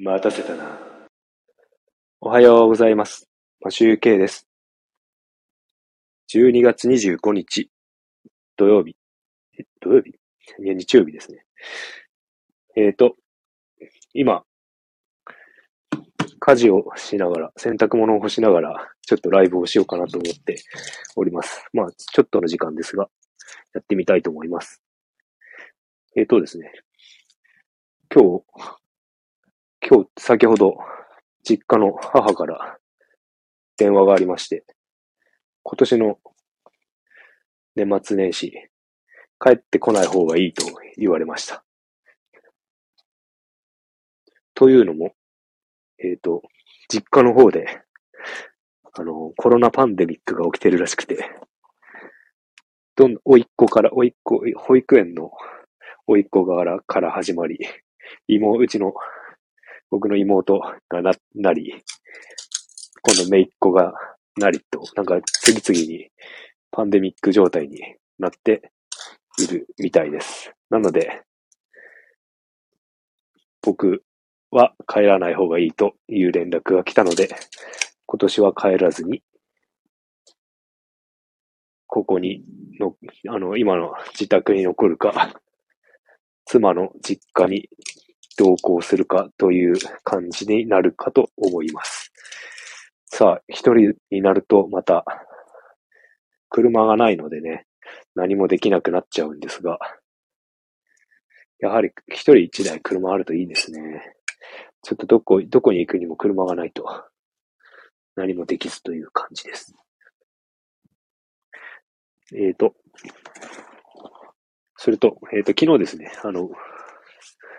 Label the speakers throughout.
Speaker 1: 待たせたな。おはようございます。マシューケイです。12月25日、土曜日。え土曜日？いや、日曜日ですね。えーと、今、家事をしながら、洗濯物を干しながら、ちょっとライブをしようかなと思っております。まあ、ちょっとの時間ですが、やってみたいと思います。えーとですね、今日、今日、先ほど、実家の母から電話がありまして、今年の年末年始、帰ってこない方がいいと言われました。というのも、えっ、と、実家の方で、あの、コロナパンデミックが起きてるらしくて、どん、おいっ子から、おいっ子、保育園のおいっ子からから始まり、妹、うちの、僕の妹がな、なり、今度姪っ子がなりと、なんか次々にパンデミック状態になっているみたいです。なので、僕は帰らない方がいいという連絡が来たので、今年は帰らずに、ここにの、あの、今の自宅に残るか、妻の実家に同行するかという感じになるかと思います。さあ、一人になるとまた、車がないのでね、何もできなくなっちゃうんですが、やはり一人一台車あるといいですね。ちょっとどこ、どこに行くにも車がないと、何もできずという感じです。えーと、それと、えーと、昨日ですね、あの、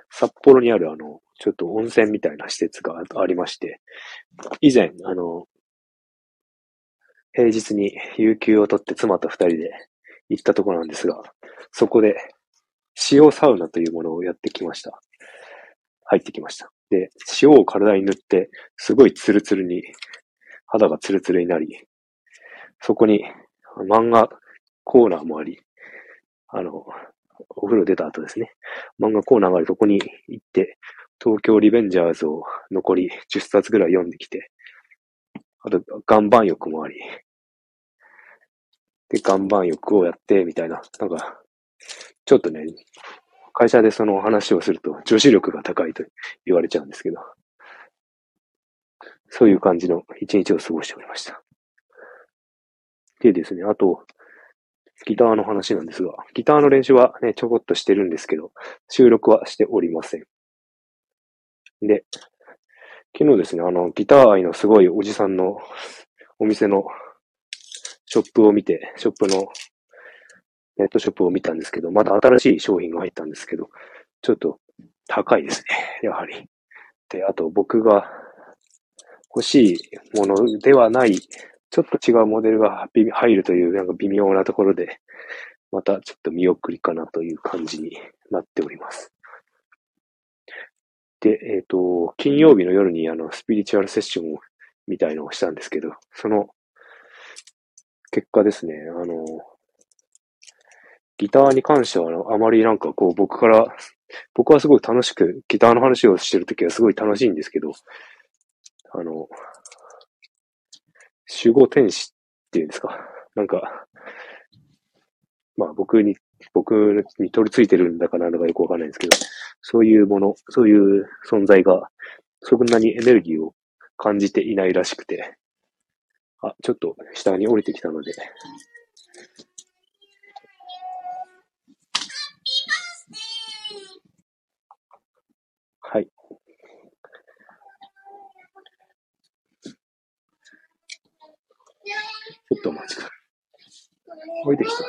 Speaker 1: 札幌にあるあの、ちょっと温泉みたいな施設がありまして、以前、あの、平日に有給を取って妻と二人で行ったところなんですが、そこで塩サウナというものをやってきました。入ってきました。で、塩を体に塗って、すごいツルツルに、肌がツルツルになり、そこに漫画コーナーもあり、あの、お風呂出た後ですね、漫画コーナーがあるとこに行って、東京リベンジャーズを残り10冊ぐらい読んできて、あと、岩盤浴もあり、で、岩盤浴をやって、みたいな、なんか、ちょっとね、会社でその話をすると女子力が高いと言われちゃうんですけど、そういう感じの一日を過ごしておりました。でですね、あと、ギターの話なんですが、ギターの練習はね、ちょこっとしてるんですけど、収録はしておりません。で、昨日ですね、あの、ギター愛のすごいおじさんのお店のショップを見て、ショップのネットショップを見たんですけど、また新しい商品が入ったんですけど、ちょっと高いですね、やはり。で、あと僕が欲しいものではない、ちょっと違うモデルが入るというなんか微妙なところで、またちょっと見送りかなという感じになっております。で、えっ、と、金曜日の夜にあの、スピリチュアルセッションをみたいのをしたんですけど、その結果ですね、あの、ギターに関しては、あまりなんかこう僕から、僕はすごい楽しくギターの話をしてるときはすごい楽しいんですけど、あの、守護天使っていうんですか、なんか、まあ僕に、僕に取り付いてるんだかなのかよくわかんないんですけど、そういうもの、そういう存在が、そんなにエネルギーを感じていないらしくて、あ、ちょっと下に降りてきたので、はい。ちょっとお待ちください。降りてきた。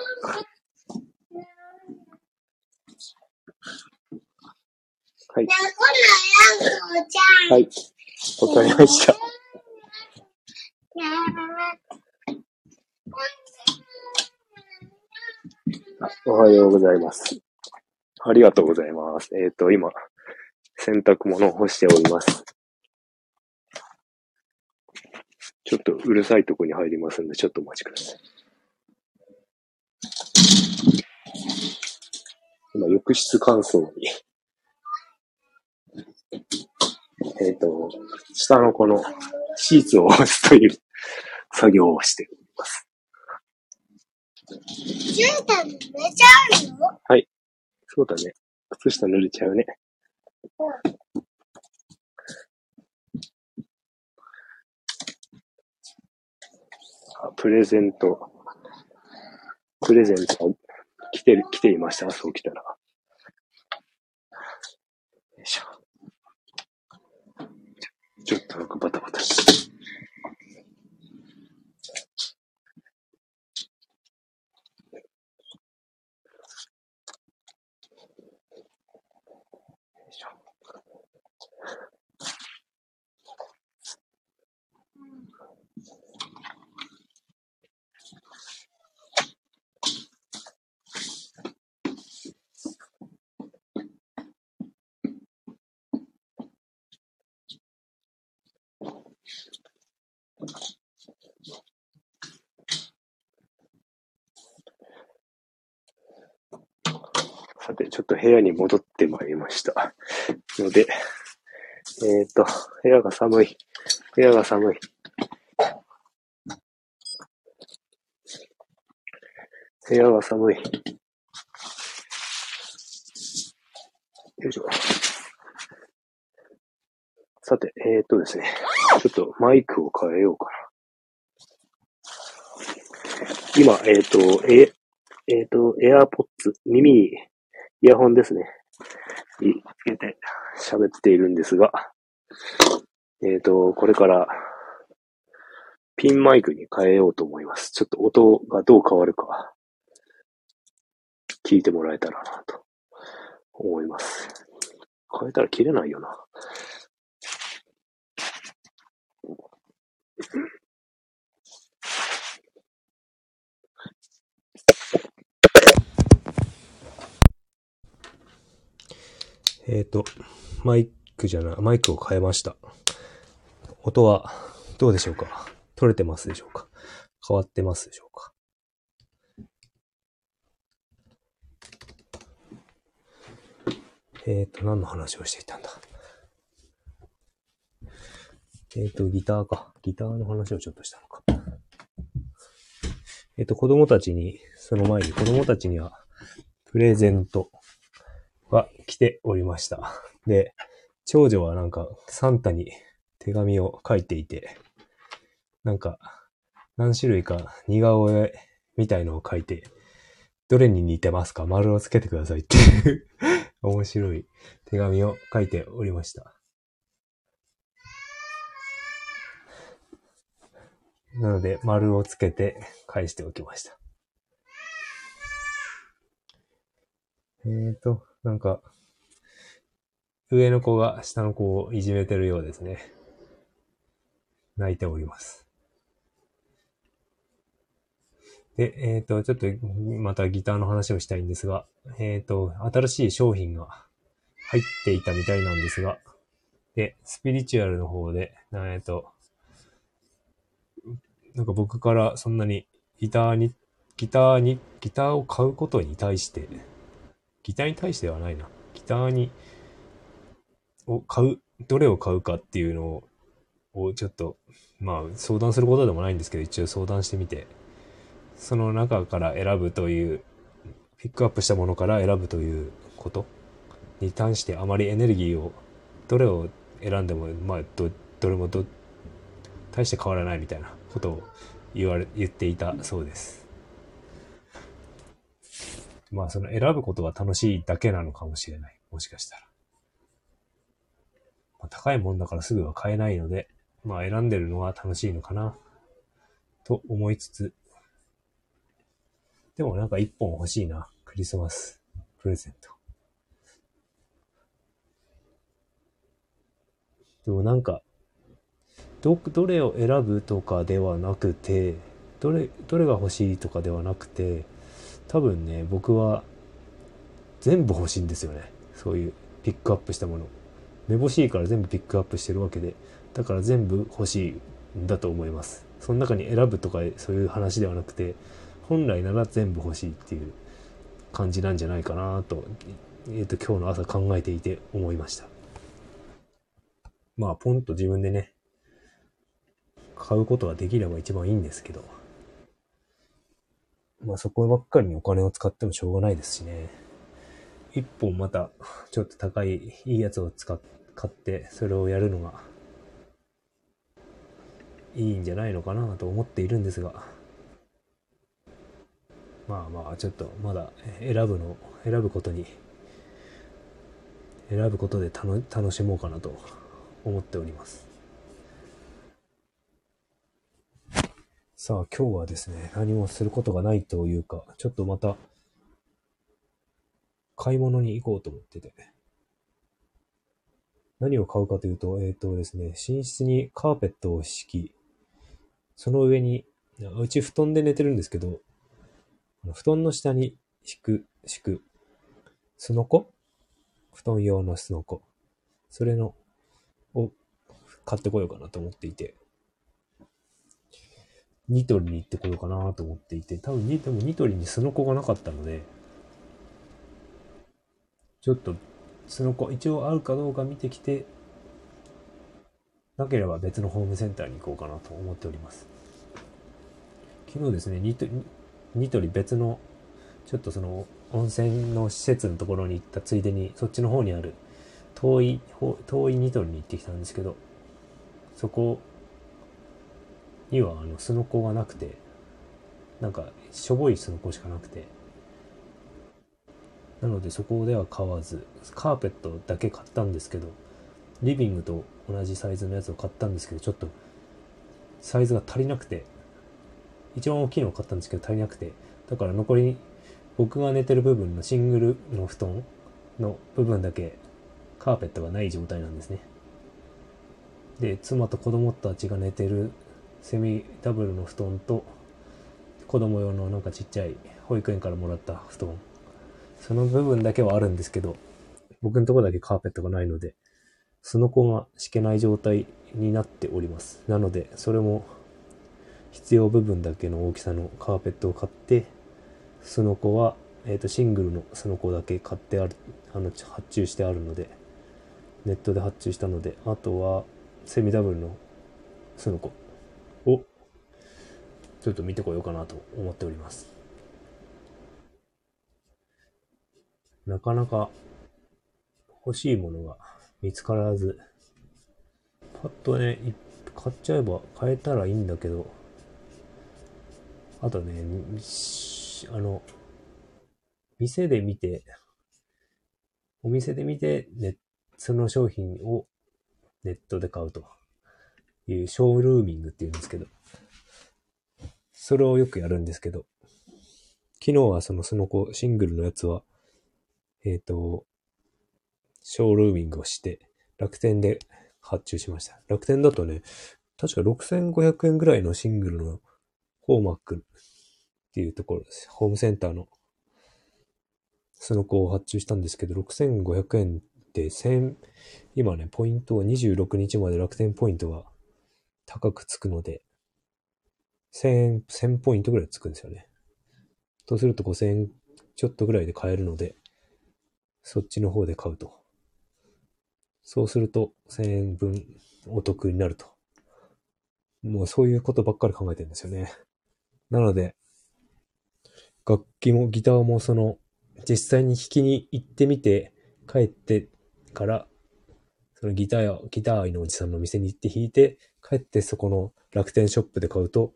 Speaker 1: はい。はい。わかりました。あおはようございます。ありがとうございます。えっ、と、今、洗濯物を干しております。ちょっとうるさいとこに入りますんで、ちょっとお待ちください。今、浴室乾燥に
Speaker 2: えっ、と、下のこのシーツを押すという作業をしています。
Speaker 3: じゅうたん濡れちゃうの？
Speaker 2: そうだね。靴下濡れちゃうね。あプレゼント、プレゼントが来てる、来ていました。そう来たら。よいしょ。ちょちょっとなんかバタバタして。よいしょと部屋に戻ってまいりました。ので、えっ、と、部屋が寒い。部屋が寒い。部屋が寒い。よいしょ。さて、えっ、とですね。ちょっとマイクを変えようかな。今、えっ、と、え、えっ、と、AirPods、耳にイヤホンですね。につけて喋っているんですが、えっ、と、これからピンマイクに変えようと思います。ちょっと音がどう変わるか聞いてもらえたらなと思います。変えたら切れないよな。
Speaker 1: えっ、と、マイクじゃない、マイクを変えました。音はどうでしょうか？取れてますでしょうか？変わってますでしょうか？えっ、と、何の話をしていたんだ？えっ、と、ギターか。ギターの話をちょっとしたのか。えっ、と、子供たちに、その前に子供たちには、プレゼントが来ておりました。で、長女はなんかサンタに手紙を書いていて、なんか何種類か似顔絵みたいのを書いて、どれに似てますか？丸をつけてくださいっていう 面白い手紙を書いておりました。なので、丸をつけて返しておきました。えーと、なんか、上の子が下の子をいじめてるようですね。泣いております。で、えっ、と、ちょっとまたギターの話をしたいんですが、えっ、と、新しい商品が入っていたみたいなんですが、で、スピリチュアルの方で、えっ、と、なんか僕からそんなにギターに、ギターに、ギターを買うことに対して、ギターに対してはないな。ギターに、を買う、どれを買うかっていうのを、をちょっと、まあ相談することでもないんですけど、一応相談してみて、その中から選ぶという、ピックアップしたものから選ぶということに対してあまりエネルギーを、どれを選んでも、まあ、ど、どれもど、大して変わらないみたいなことを言われ、言っていたそうです。まあその選ぶことが楽しいだけなのかもしれない。もしかしたら。まあ、高いもんだからすぐは買えないので、まあ選んでるのは楽しいのかな。と思いつつ。でもなんか一本欲しいな。クリスマスプレゼント。でもなんか、ど、どれを選ぶとかではなくて、どれ、どれが欲しいとかではなくて、多分ね、僕は全部欲しいんですよね。そういうピックアップしたもの。めぼしいから全部ピックアップしてるわけで、だから全部欲しいんだと思います。その中に選ぶとかそういう話ではなくて、本来なら全部欲しいっていう感じなんじゃないかなと、えっ、と、今日の朝考えていて思いました。まあ、ポンと自分でね、買うことができれば一番いいんですけど、まあそこばっかりにお金を使ってもしょうがないですしね。一本また、ちょっと高い、いいやつを使っ、買って、それをやるのが、いいんじゃないのかなと思っているんですが、まあまあ、ちょっとまだ選ぶの、選ぶことに、選ぶことで楽楽しもうかなと思っております。さあ、今日はですね、何もすることがないというか、ちょっとまた、買い物に行こうと思ってて。何を買うかというと、えっ、とですね、寝室にカーペットを敷き、その上に、うち布団で寝てるんですけど、布団の下に敷く、敷く、すのこ布団用のすのこ。それの、を買ってこようかなと思っていて、ニトリに行ってこようかなと思っていて、多分に、でもニトリにスノコがなかったので、ちょっと、スノコ、一応あるかどうか見てきて、なければ別のホームセンターに行こうかなと思っております。昨日ですね、ニトリ、ニトリ別の、ちょっとその、温泉の施設のところに行ったついでに、そっちの方にある、遠い、遠いニトリに行ってきたんですけど、そこには、あの、スノコがなくて、なんか、しょぼいスノコしかなくて、なのでそこでは買わず、カーペットだけ買ったんですけど、リビングと同じサイズのやつを買ったんですけど、ちょっと、サイズが足りなくて、一番大きいのを買ったんですけど足りなくて、だから残り、僕が寝てる部分のシングルの布団の部分だけ、カーペットがない状態なんですね。で、妻と子供たちが寝てるセミダブルの布団と、子供用のなんかちっちゃい保育園からもらった布団。その部分だけはあるんですけど、僕のとこだけカーペットがないので、その子が敷けない状態になっております。なので、それも必要部分だけの大きさのカーペットを買って、その子は、えっ、と、シングルのその子だけ買ってある、あの、発注してあるので、ネットで発注したので、あとは、セミダブルのその子、ちょっと見てこようかなと思っております。なかなか欲しいものが見つからず、パッとね、買っちゃえば買えたらいいんだけど、あとね、あの、店で見て、お店で見て、ね、その商品をネットで買うというショールーミングって言うんですけど、それをよくやるんですけど、昨日はそのその子シングルのやつは、えっ、と、ショールーミングをして、楽天で発注しました。楽天だとね、確か6500円ぐらいのシングルのホーマックっていうところです。ホームセンターのその子を発注したんですけど、6500円って1000、今ね、ポイントは26日まで楽天ポイントが高くつくので、1000円、1000ポイントぐらいつくんですよね。とすると5000円ちょっとぐらいで買えるので、そっちの方で買うと。そうすると1000円分お得になると。もうそういうことばっかり考えてるんですよね。なので、楽器もギターもその、実際に弾きに行ってみて、帰ってから、そのギターや、ギター愛のおじさんの店に行って弾いて、帰ってそこの楽天ショップで買うと、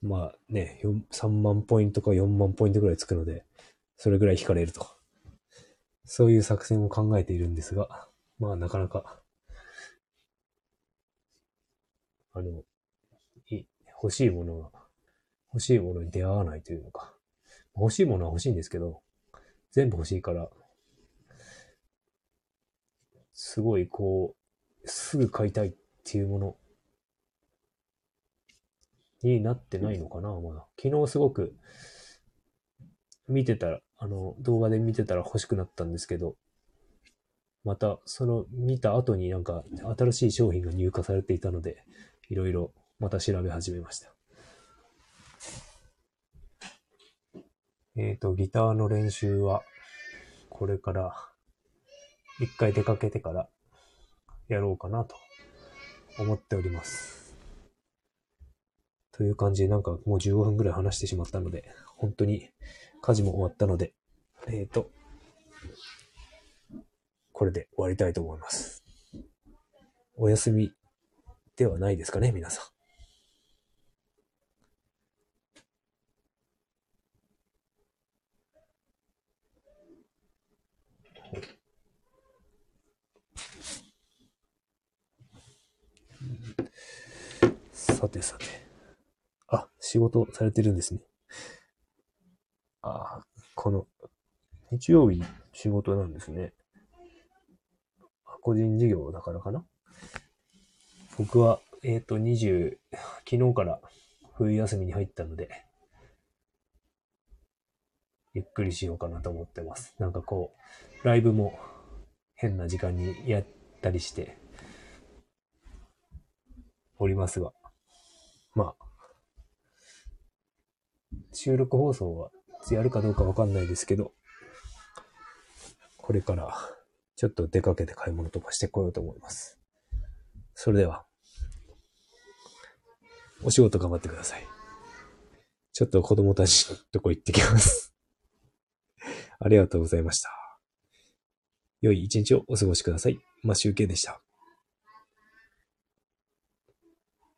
Speaker 1: まあね、3万ポイントか4万ポイントぐらいつくので、それぐらい引かれると。そういう作戦を考えているんですが、まあなかなか、あの、い欲しいものが、欲しいものに出会わないというのか。欲しいものは欲しいんですけど、全部欲しいから、すごいこう、すぐ買いたいっていうものになってないのかな、まだ。昨日すごく見てたら、あの、動画で見てたら欲しくなったんですけど、また、その見た後になんか新しい商品が入荷されていたので、いろいろまた調べ始めました。えっ、と、ギターの練習は、これから、一回出かけてからやろうかなと思っております。という感じで、なんかもう15分ぐらい話してしまったので、本当に家事も終わったので、えっ、と、これで終わりたいと思います。お休みではないですかね、皆さん。さてさて。あ、仕事されてるんですね。あこの、日曜日仕事なんですね。個人事業だからかな僕は、えっ、と、20、昨日から冬休みに入ったので、ゆっくりしようかなと思ってます。なんかこう、ライブも変な時間にやったりしておりますが、まあ、収録放送はやるかどうかわかんないですけど、これからちょっと出かけて買い物とかしてこようと思います。それでは、お仕事頑張ってください。ちょっと子供たちのとこ行ってきます。ありがとうございました。良い一日をお過ごしください。マシュウケでした。